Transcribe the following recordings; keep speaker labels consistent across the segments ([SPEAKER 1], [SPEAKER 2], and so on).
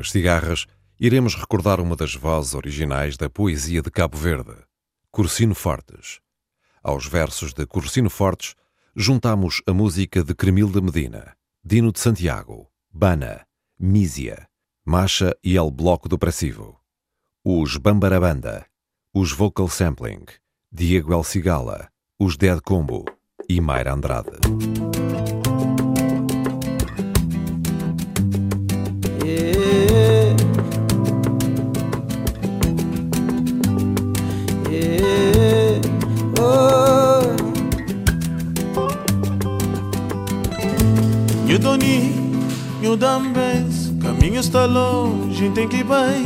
[SPEAKER 1] Das
[SPEAKER 2] cigarras, iremos recordar uma das vozes originais da poesia de Cabo Verde, Cursino Fortes. Aos versos de Cursino Fortes, juntamos a música de Cremilda Medina, Dino de Santiago, Bana, Mísia, Macha e El Bloco do Pressivo, os Bambarabanda, os Vocal Sampling, Diego El Cigala, os Dead Combo e Mayra Andrade.
[SPEAKER 3] Nho Dambes, caminho está longe, tem que ir bem.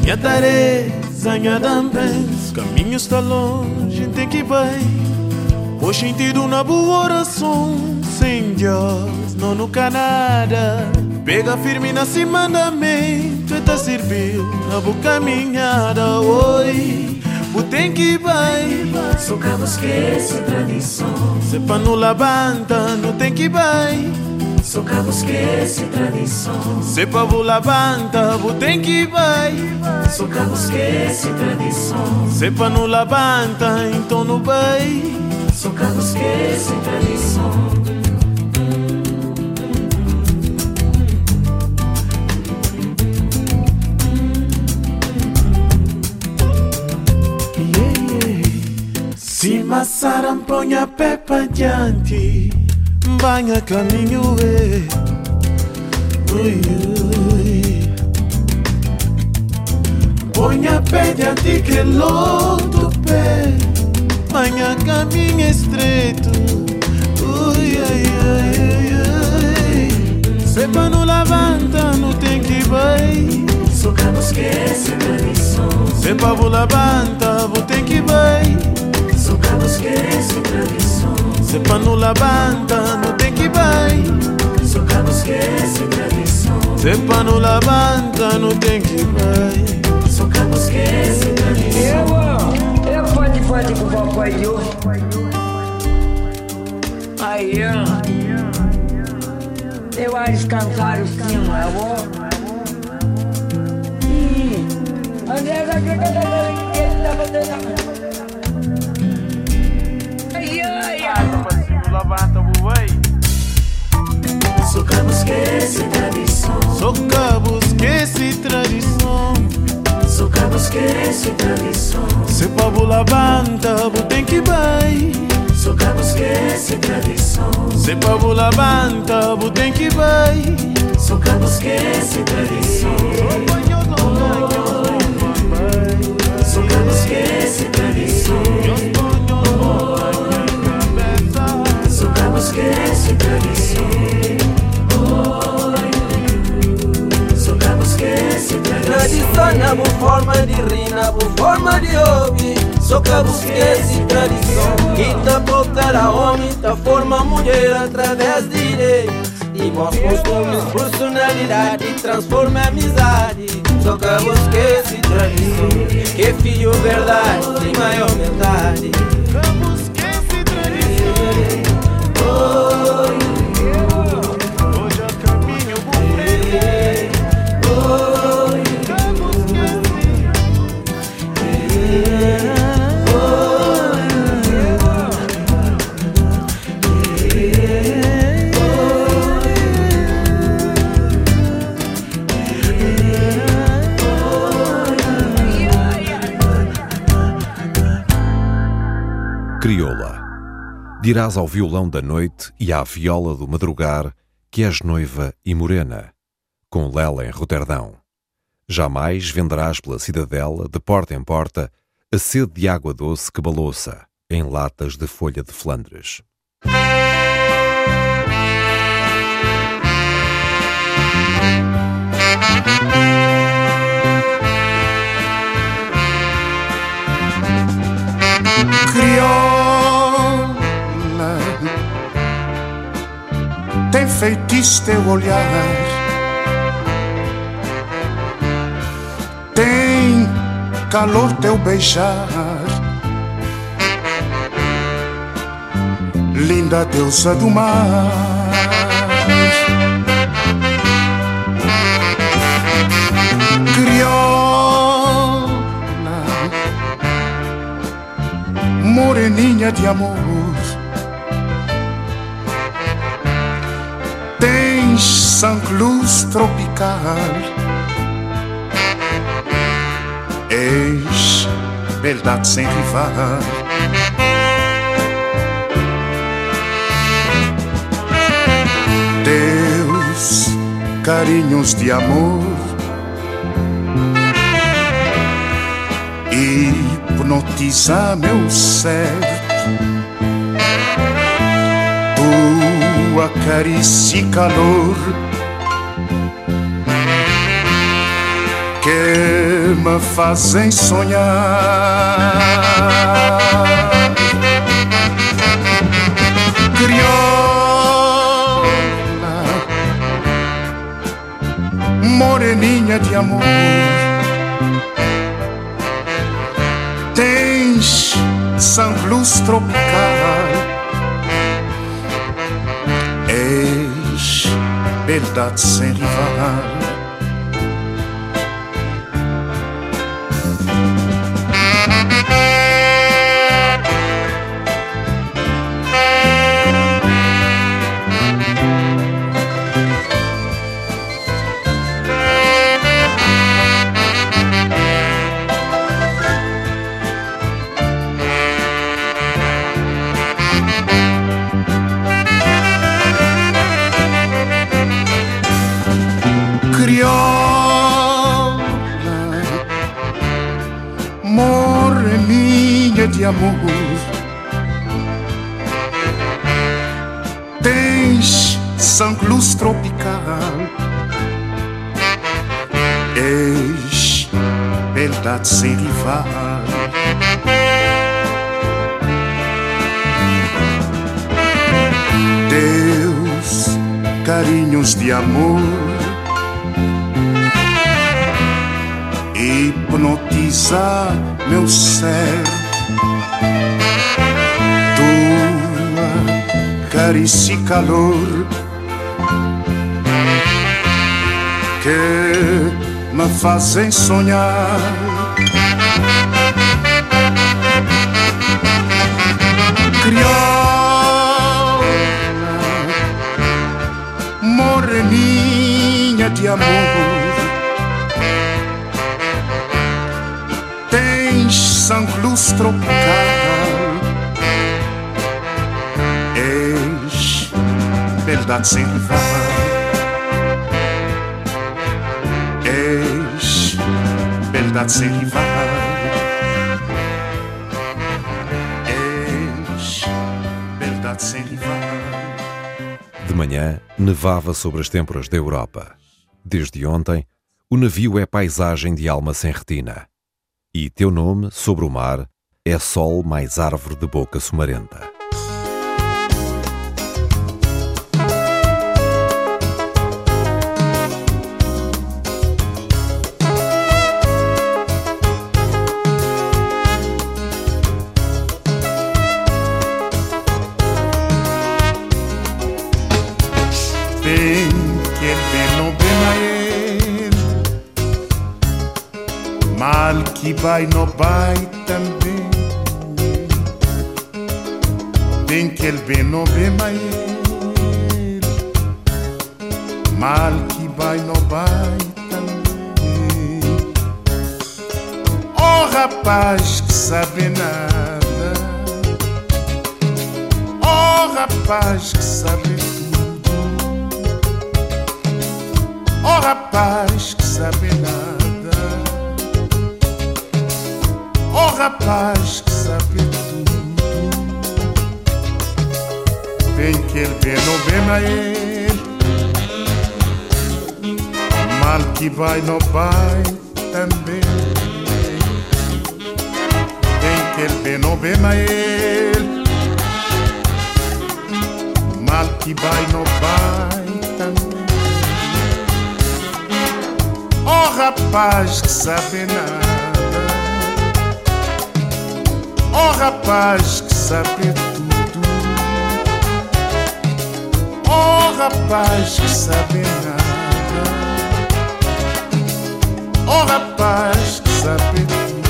[SPEAKER 3] Minha Teresa, minha Dambes, caminho está longe, tem que ir bem. Vou sentido na boa oração, sem Deus, não no Canadá. Pega firme na cima da mente, tá servir na boa caminhada, oi. o tem que vai.
[SPEAKER 1] Sou cabo esquece tradição.
[SPEAKER 3] Se pa não levanta, não tem que vai.
[SPEAKER 1] Sou cabo esquece tradição.
[SPEAKER 3] Se pa vou levanta, tem que vai.
[SPEAKER 1] Sou cabo esquece tradição.
[SPEAKER 3] Se pa não levanta, então não vai.
[SPEAKER 1] Sou cabo esquece tradição.
[SPEAKER 3] Se massaram, põe a pé pra diante Banha caminho, é ui, ui. Põe a pé diante que loto pé Banha caminho estreito Ui, ai, ai, ai, ai Se pra não levanta, não tem que vai
[SPEAKER 1] Sou cabo esquece tradição.
[SPEAKER 3] Se pra vou levanta, vou tem que vai
[SPEAKER 1] Sou cabo esquece tradição.
[SPEAKER 3] Se pa não levanta, não tem que vai.
[SPEAKER 1] Sou cabo esquece tradição.
[SPEAKER 3] Se pa não levanta, não tem que vai.
[SPEAKER 1] Sou cabo esquece tradição.
[SPEAKER 4] Eu, eu pode pode com o papai de hoje. Aí, ó. Eu acho cansaram sim, eu vou. Ih, André, já que tá dando que
[SPEAKER 3] Levanta, vai.
[SPEAKER 1] Sou cabo esquece tradição.
[SPEAKER 3] Sou cabo, esquece tradição.
[SPEAKER 1] Sou cabo esquece tradição.
[SPEAKER 3] Se pa vou levanta, vou tem que vai.
[SPEAKER 1] Sou cabo esquece tradição.
[SPEAKER 3] Se pa vou levanta, vou tem que vai.
[SPEAKER 1] Sou cabo esquece tradição. Sou cabo esquece tradição. Tradição.
[SPEAKER 5] Na boa forma de rir, na boa forma de ouvir. Só que esquece tradição. Que tá voltar a homem, tá forma mulher através de direitos E bons costumes, personalidade, transforma amizade. Só que esquece tradição. Que filho verdade, tem maior metade
[SPEAKER 2] Dirás ao violão da noite e à viola do madrugar que és noiva e morena, com Lela em Roterdão. Jamais venderás pela cidadela, de porta em porta, a sede de água doce que balouça em latas de folha de Flandres.
[SPEAKER 6] crioula tem feitiço teu olhar. Tem calor teu beijar. Linda deusa do mar. Crioula moreninha de amor. Tens sangue luz tropical. Eis verdade sem rival. Teus carinhos de amor hipnotiza meu ser. Tua carícia e calor que me fazem sonhar. Crioula, moreninha de amor tem sans blues tropical. Verdade sem rival. De amor. Hipnotizar meu ser carícia e calor que me fazem sonhar. Moreninha de amor, tens sangue luz tropical. verdade sem rival. Eis verdade sem rival. Eis verdade sem.
[SPEAKER 2] Manhã, nevava sobre as têmporas da Europa. Desde ontem, o navio é paisagem de alma sem retina. E teu nome, sobre o mar, é sol mais árvore de boca sumarenta.
[SPEAKER 6] Que vai no vai também. Tem que ele bem no bem mais mal que vai no vai também. Oh rapaz que sabe nada, oh rapaz que sabe tudo, oh rapaz que sabe nada. Rapaz que sabe tudo. Bem que ele não vê mais ele. Mal que vai, não vai também. Bem que ele não vê mais ele. Mal que vai, não vai também. Oh rapaz que sabe nada. Oh rapaz que sabe tudo. Oh rapaz que sabe nada. Oh rapaz que sabe tudo.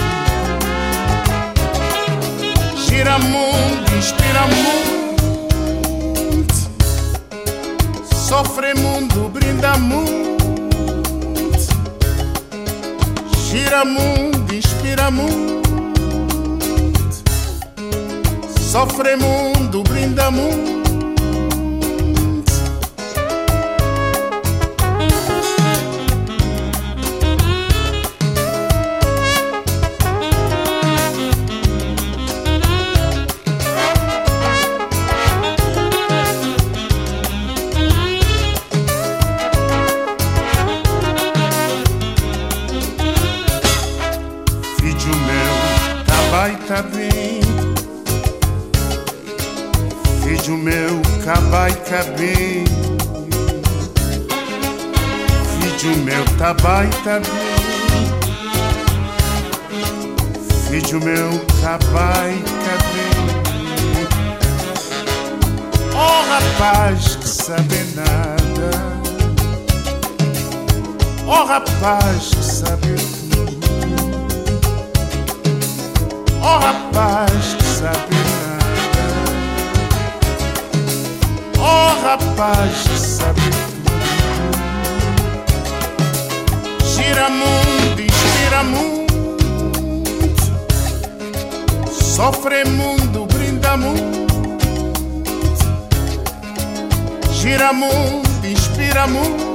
[SPEAKER 6] Gira mundo, inspira mundo. Sofre mundo, brinda mundo. Gira mundo, inspira mundo Sofre mundo, brinda mundo bem Filho meu tá baita bem. Filho meu, cabai, cadê? Oh rapaz que sabe nada. Oh rapaz que sabe tudo. Oh rapaz que sabe Oh rapaz sabe tudo Gira mundo, inspira mundo Sofre mundo, brinda mundo gira mundo, inspira mundo,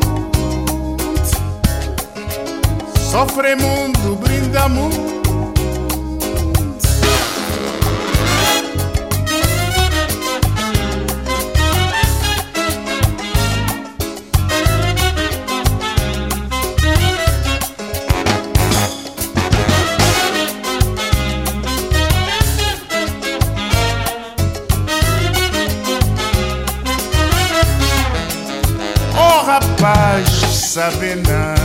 [SPEAKER 6] sofre mundo, brinda mundo. Rapaz sabe nada.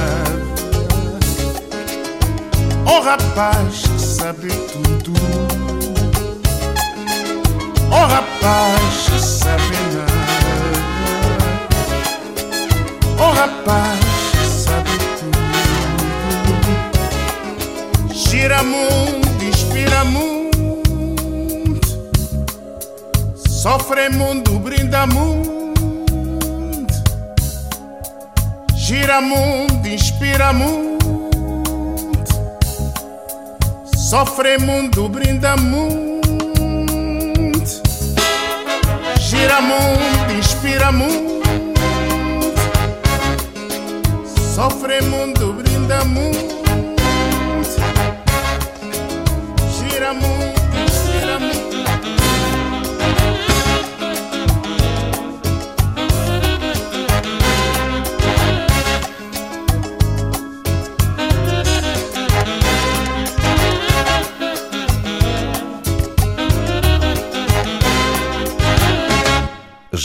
[SPEAKER 6] Oh rapaz sabe tudo. Oh rapaz sabe nada. Oh rapaz sabe tudo. Gira mundo, inspira mundo. Sofre mundo, brinda mundo. Gira mundo, inspira mundo, sofre mundo, brinda mundo. Gira mundo, inspira mundo, sofre mundo, brinda mundo. Gira mundo,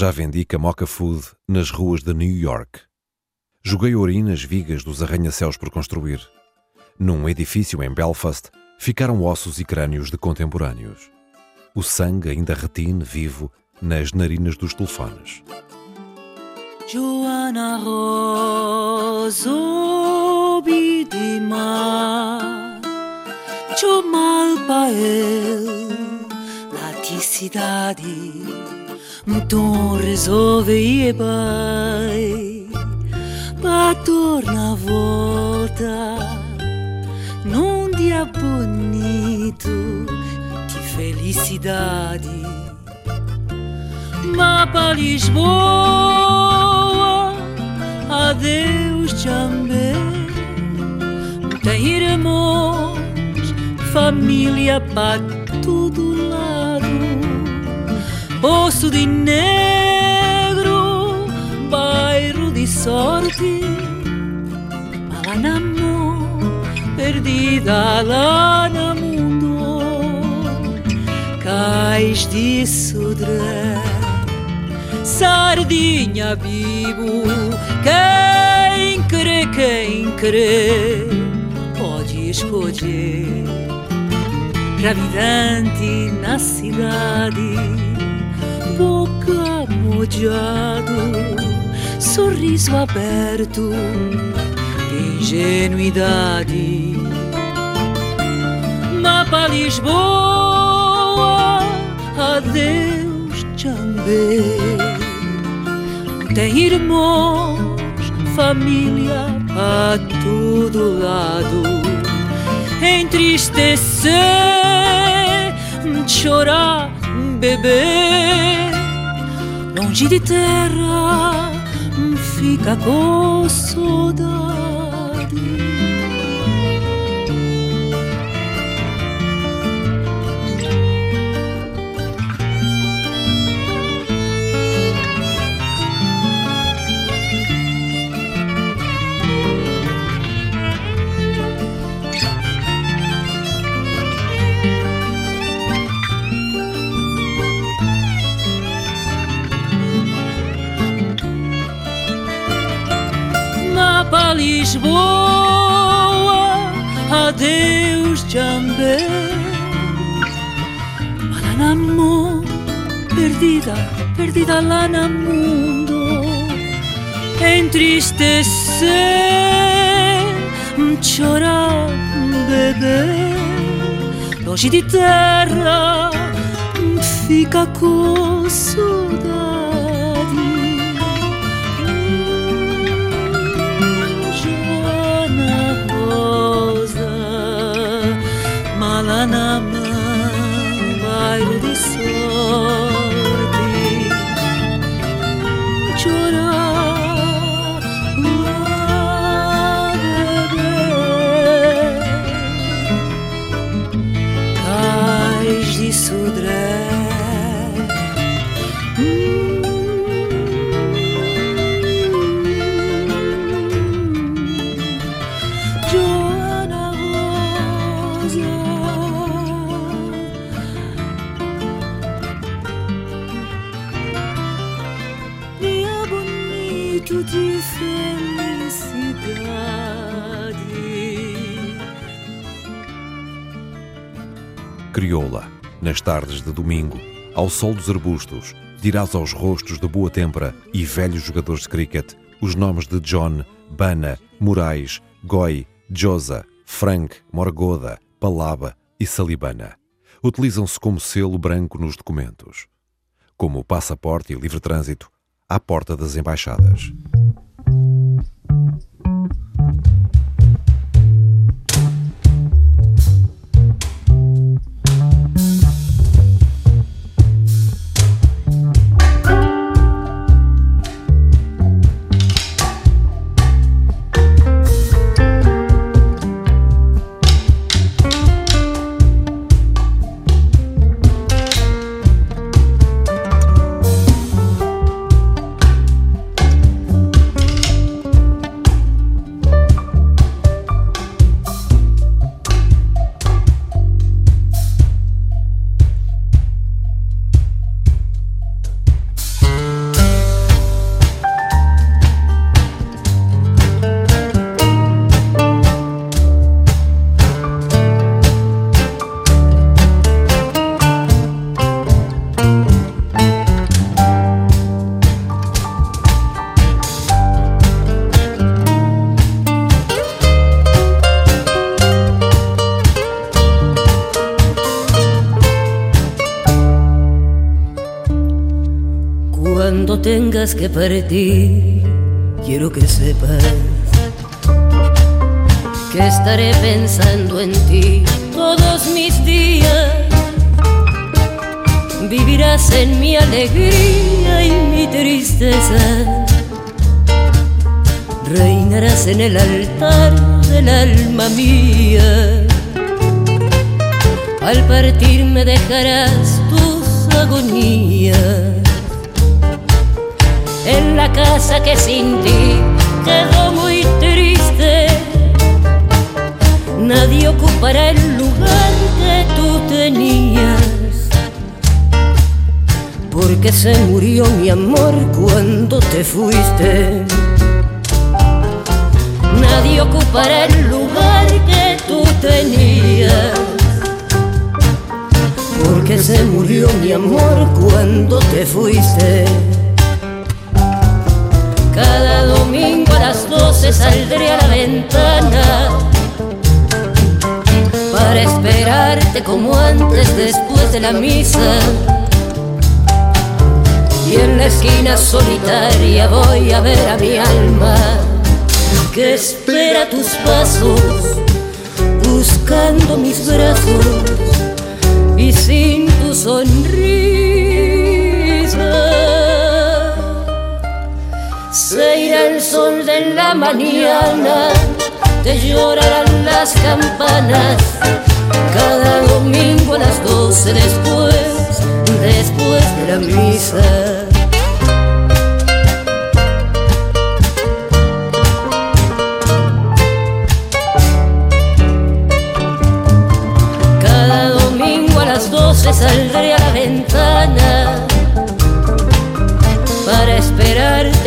[SPEAKER 2] Já vendi Camoca Food nas ruas de New York. Joguei ouro nas vigas dos arranha-céus por construir. Num edifício em Belfast ficaram ossos e crânios de contemporâneos. O sangue ainda retine vivo nas narinas dos telefones.
[SPEAKER 1] Joana Rosa Bidima Chomal Pael Laticidade Então resolve ir bem Para tornar volta. Num dia bonito De felicidade Mas para Lisboa Adeus também Tem irmãos Família para todo lado Poço de Negro, bairro de sorte, Malanamo, perdida lá no mundo, cais de sudré, sardinha vivo, quem crê, quem crê, pode escolher, gravidante na cidade boca mojado, sorriso aberto de ingenuidade. Mas para Lisboa, adeus também. Tem irmãos, família a todo lado. Entristecer, chorar, beber longe de terra fica com saudade. Lisboa, Deus Jambé. Malanamo Perdida, perdida lá no mundo. Entristecer Chorar, beber. Longe de terra Fica com
[SPEAKER 2] crioula. Nas tardes de domingo, ao sol dos arbustos, dirás aos rostos de boa tempera e velhos jogadores de cricket os nomes de John, Bana, Moraes, Goi, Josa, Frank, Morgoda, Palaba e Salibana. Utilizam-se como selo branco nos documentos. Como passaporte e livre trânsito, à porta das embaixadas.
[SPEAKER 7] Que partir, quiero que sepas que estaré pensando en ti todos mis días. Vivirás en mi alegría y mi tristeza. Reinarás en el altar del alma mía. Al partir me dejarás tus agonías en la casa que sin ti quedó muy triste. Nadie ocupará el lugar que tú tenías, porque se murió mi amor cuando te fuiste. Nadie ocupará el lugar que tú tenías, porque se murió mi amor cuando te fuiste. Cada domingo a las doce saldré a la ventana para esperarte como antes después de la misa. Y en la esquina solitaria voy a ver a mi alma que espera tus pasos buscando mis brazos y sin tu sonrisa. Se irá el sol de la mañana, te llorarán las campanas. Cada domingo a las doce después, después de la misa. Cada domingo a las doce saldré a la ventana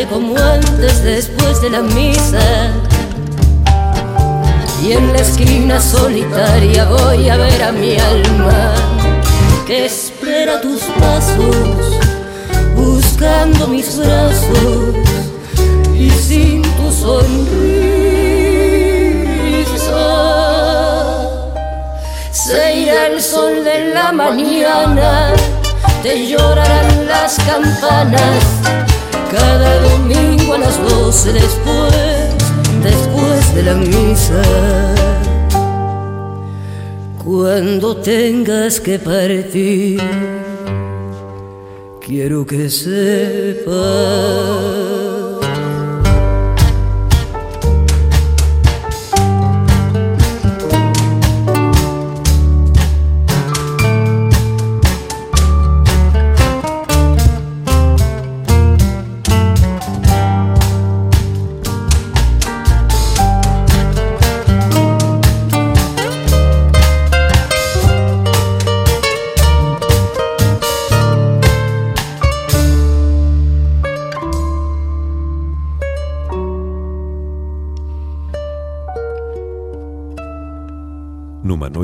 [SPEAKER 7] como antes después de la misa. Y en la esquina solitaria voy a ver a mi alma que espera tus pasos, buscando mis brazos y sin tu sonrisa se irá el sol de la mañana, te llorarán las campanas cada domingo a las doce después, después de la misa. Cuando tengas que partir, quiero que sepas.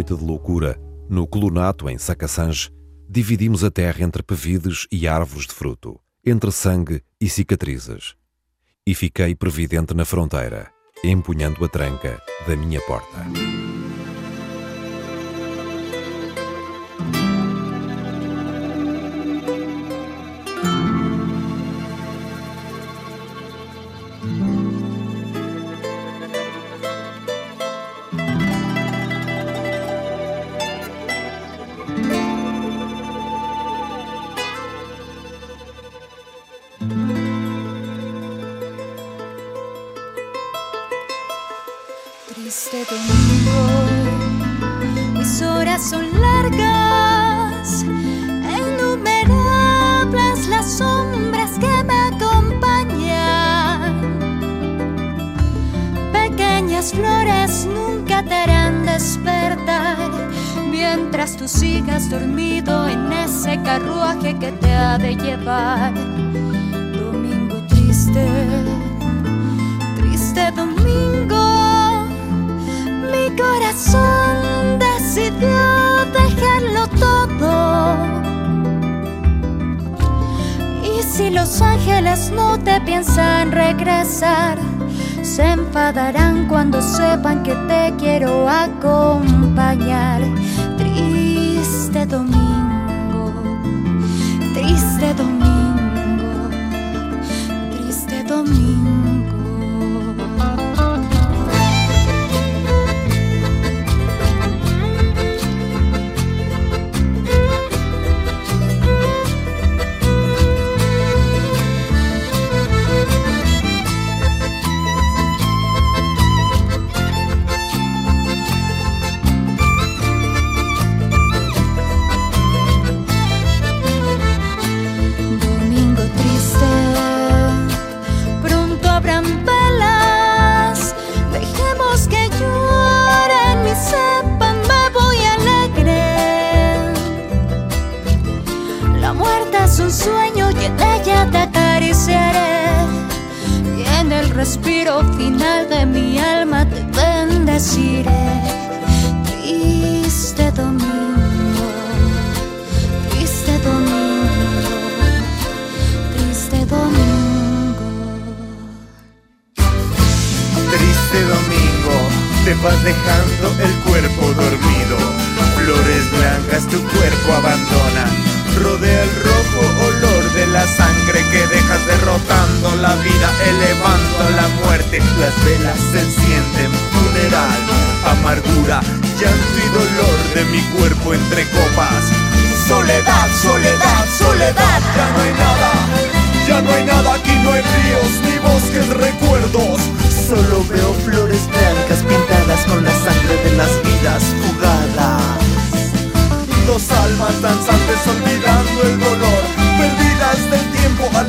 [SPEAKER 8] noite de loucura, no colonato em Sacassange, dividimos a terra entre pevides e árvores de fruto, entre sangue e cicatrizes. E fiquei previdente na fronteira, empunhando a tranca da minha porta. de llevar. Domingo triste, triste domingo, mi corazón decidió dejarlo todo. Y si los ángeles no te piensan regresar, se enfadarán cuando sepan que te quiero acompañar. Triste domingo de.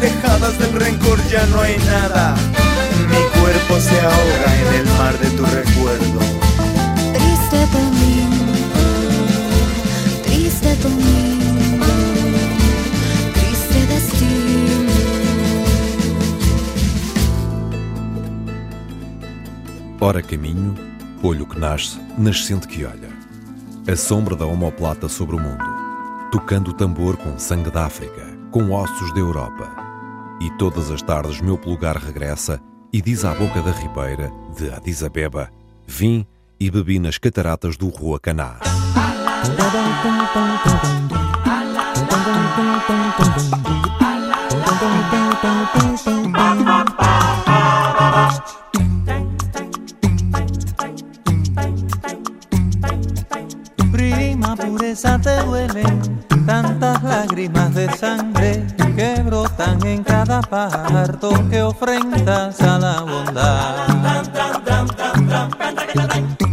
[SPEAKER 9] dejadas del rencor ya no hay nada. Mi cuerpo se ahoga en el mar de tu recuerdo.
[SPEAKER 8] Triste por mí, triste por mí, triste destino. Ora caminho,
[SPEAKER 2] olho que nasce, nascente que olha. A sombra da homoplata sobre o mundo, tocando o tambor com sangue da África, com ossos da Europa e todas as tardes meu pulgar regressa e diz à boca da ribeira de Addis Abeba: Vim e bebi nas cataratas do Rua Caná.
[SPEAKER 10] Prima pureza te duelen tantas lágrimas de sangre parto que ofrendas a la bondad.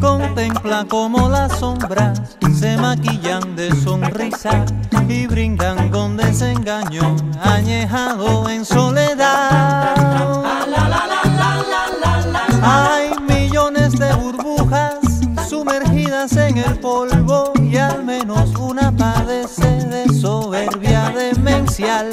[SPEAKER 10] Contempla como las sombras se maquillan de sonrisa y brindan con desengaño añejado en soledad. Hay millones de burbujas sumergidas en el polvo y al menos una padece de soberbia demencial,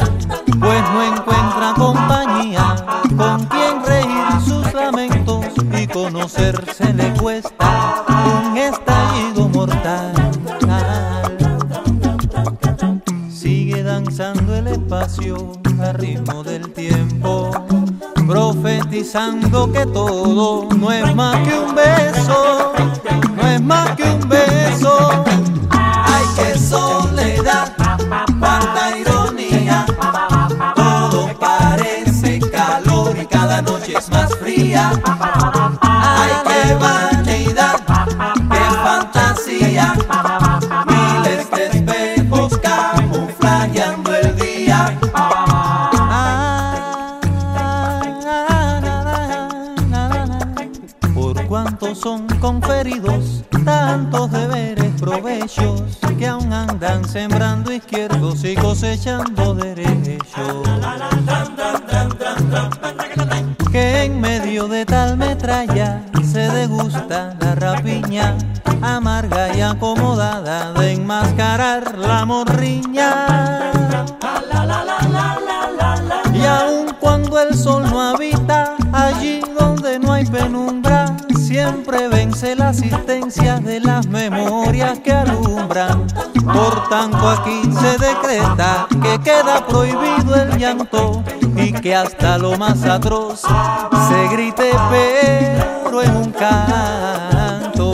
[SPEAKER 10] pues no encuentra compañía con quien reír sus lamentos y conocerse le cuesta un estallido mortal. Sigue danzando el espacio al ritmo del tiempo, profetizando que todo no es más que un beso, no es más que un beso. Ay, qué vanidad, qué fantasía, miles de espejos camuflajeando el día. Por cuanto son conferidos tantos deberes, provechos que aún andan sembrando Tanto aquí se decreta que queda prohibido el llanto y que hasta lo más atroz se grite pero en un canto.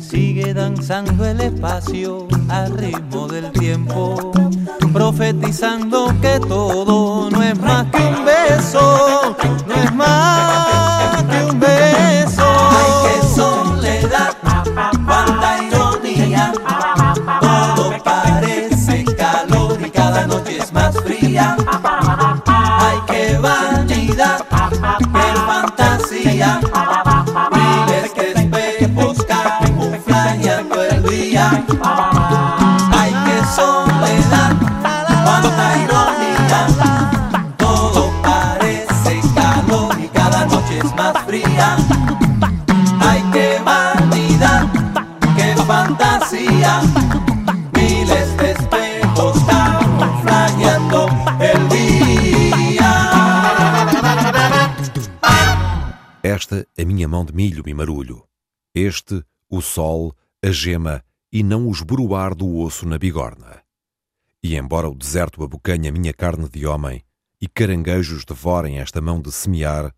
[SPEAKER 10] Sigue danzando el espacio al ritmo del tiempo, profetizando que todo no es más que un beso, no es más
[SPEAKER 2] mão de milho e marulho. Este, o sol, a gema e não o esboroar do osso na bigorna. E embora o deserto abocanhe a minha carne de homem e caranguejos devorem esta mão de semear,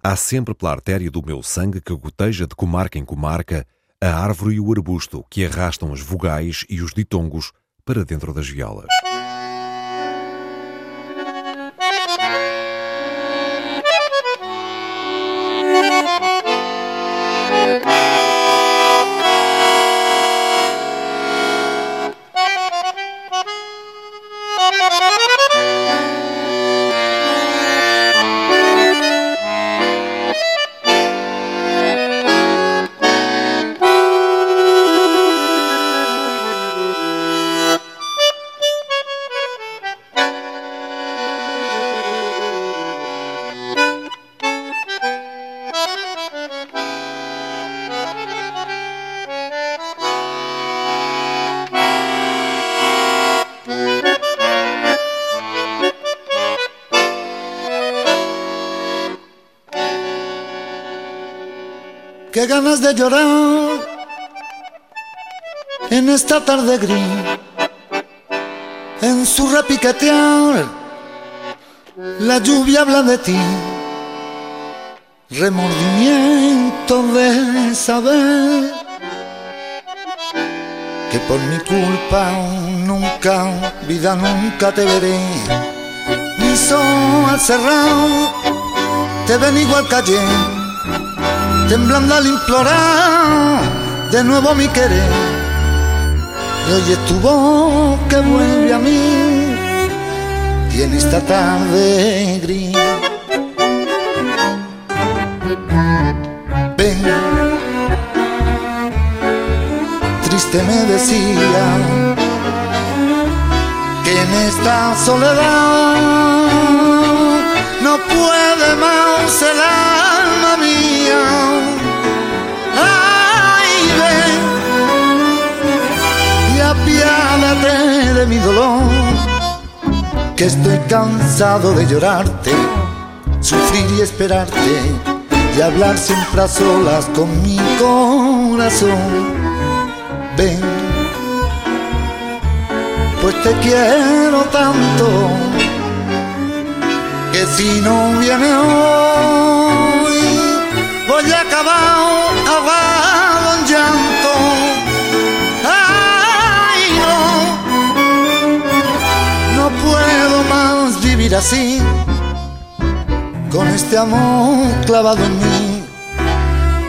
[SPEAKER 2] há sempre pela artéria do meu sangue que goteja de comarca em comarca a árvore e o arbusto que arrastam as vogais e os ditongos para dentro das violas.
[SPEAKER 11] Qué ganas de llorar en esta tarde gris, en su repiquetear, la lluvia habla de ti, remordimiento de saber que por mi culpa nunca, vida nunca te veré, ni sol cerrado, te ven igual calle temblando al implorar de nuevo mi querer. Y oyes tu voz que vuelve a mí y en esta tarde gris. Ven, triste me decía que en esta soledad no puede más el alma mía. Ay, ven y apiádate de mi dolor, que estoy cansado de llorarte, sufrir y esperarte y hablar siempre a solas con mi corazón. Ven, pues te quiero tanto que si no viene hoy voy a acabar ahogado en llanto. Ay, no, no puedo más vivir así, con este amor clavado en mí,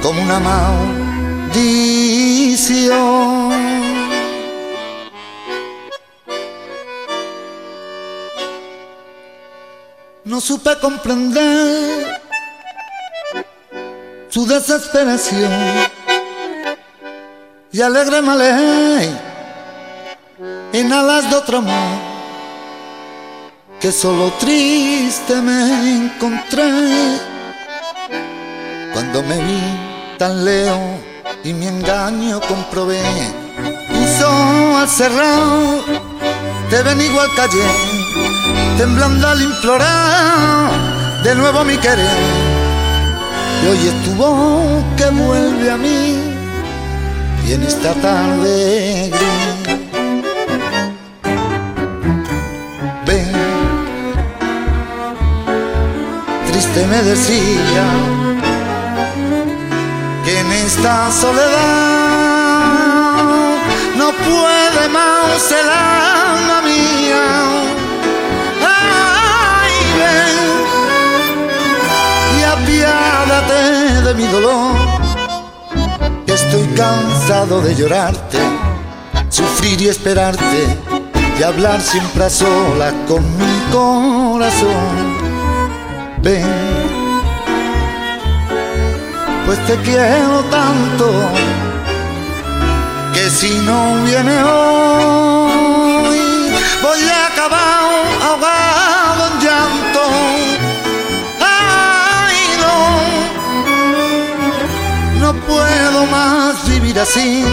[SPEAKER 11] como una maldición. Supe comprender su desesperación. Y alegre me en alas de otro amor que solo triste me encontré cuando me vi tan lejos y mi engaño comprobé. Hizo al cerrado te ven igual callé temblando al implorar de nuevo mi querer. Y hoy es tu voz que vuelve a mí y en esta tarde gris. Ven, triste me decía que en esta soledad no puede más el alma mía apiádate de mi dolor. Estoy cansado de llorarte, sufrir y esperarte y hablar siempre a solas con mi corazón. Ven, pues te quiero tanto que si no viene hoy voy a acabar puedo más vivir así,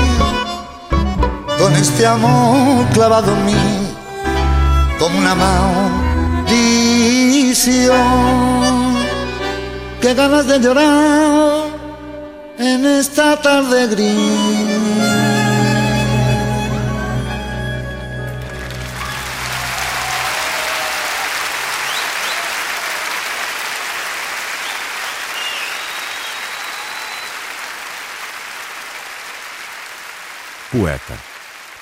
[SPEAKER 11] con este amor clavado en mí, como una maldición. Qué ganas de llorar en esta tarde gris.
[SPEAKER 2] Poeta.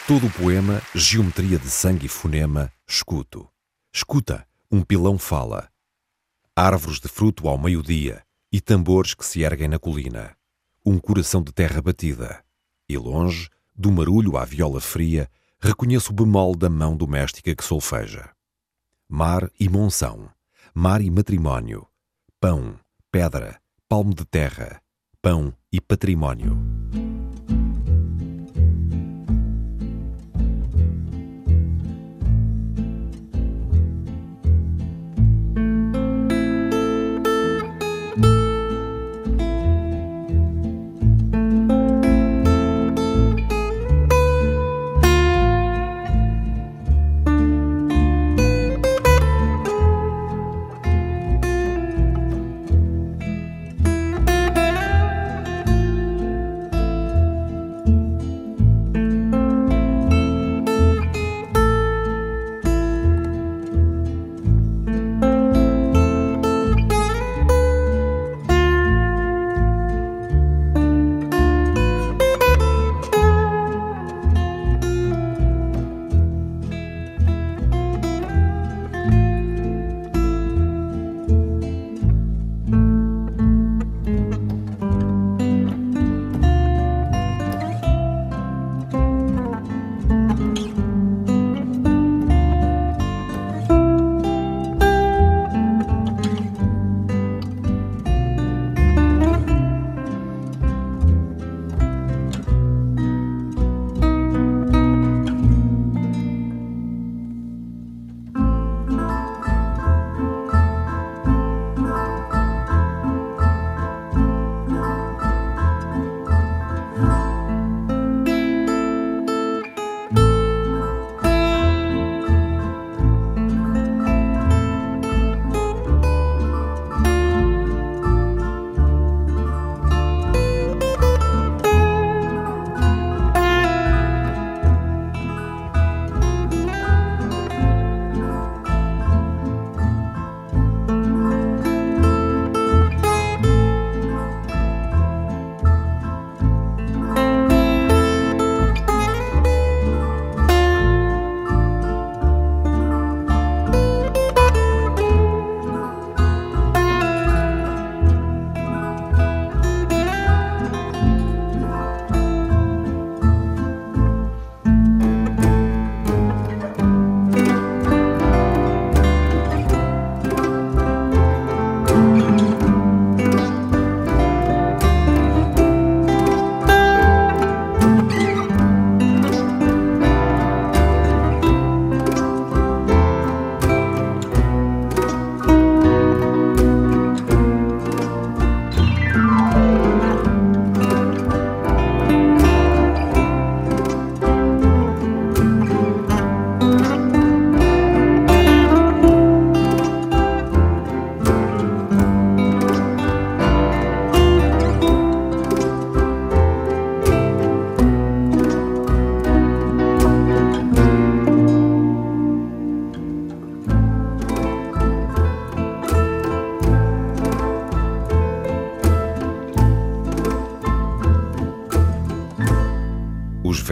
[SPEAKER 2] Todo o poema, geometria de sangue e fonema, escuto. Escuta, um pilão fala. Árvores de fruto ao meio-dia e tambores que se erguem na colina. Um coração de terra batida. E longe, do marulho à viola fria, reconheço o bemol da mão doméstica que solfeja. Mar e monção. Mar e matrimónio. Pão, pedra, palmo de terra. Pão e património.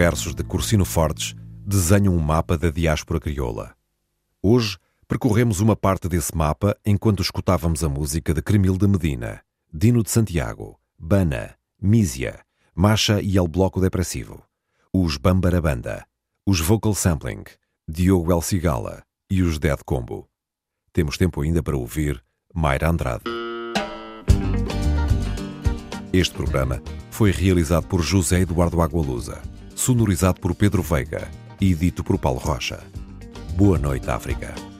[SPEAKER 2] Versos de Cursino Fortes desenham um mapa da diáspora crioula. Hoje, percorremos uma parte desse mapa enquanto escutávamos a música de Cremil de Medina, Dino de Santiago, Bana, Mísia, Macha e El Bloco Depressivo, os Bambarabanda, os Vocal Sampling, Diogo El Cigala e os Dead Combo. Temos tempo ainda para ouvir Mayra Andrade. Este programa foi realizado por José Eduardo Agualusa, sonorizado por Pedro Veiga e dito por Paulo Rocha. Boa noite, África.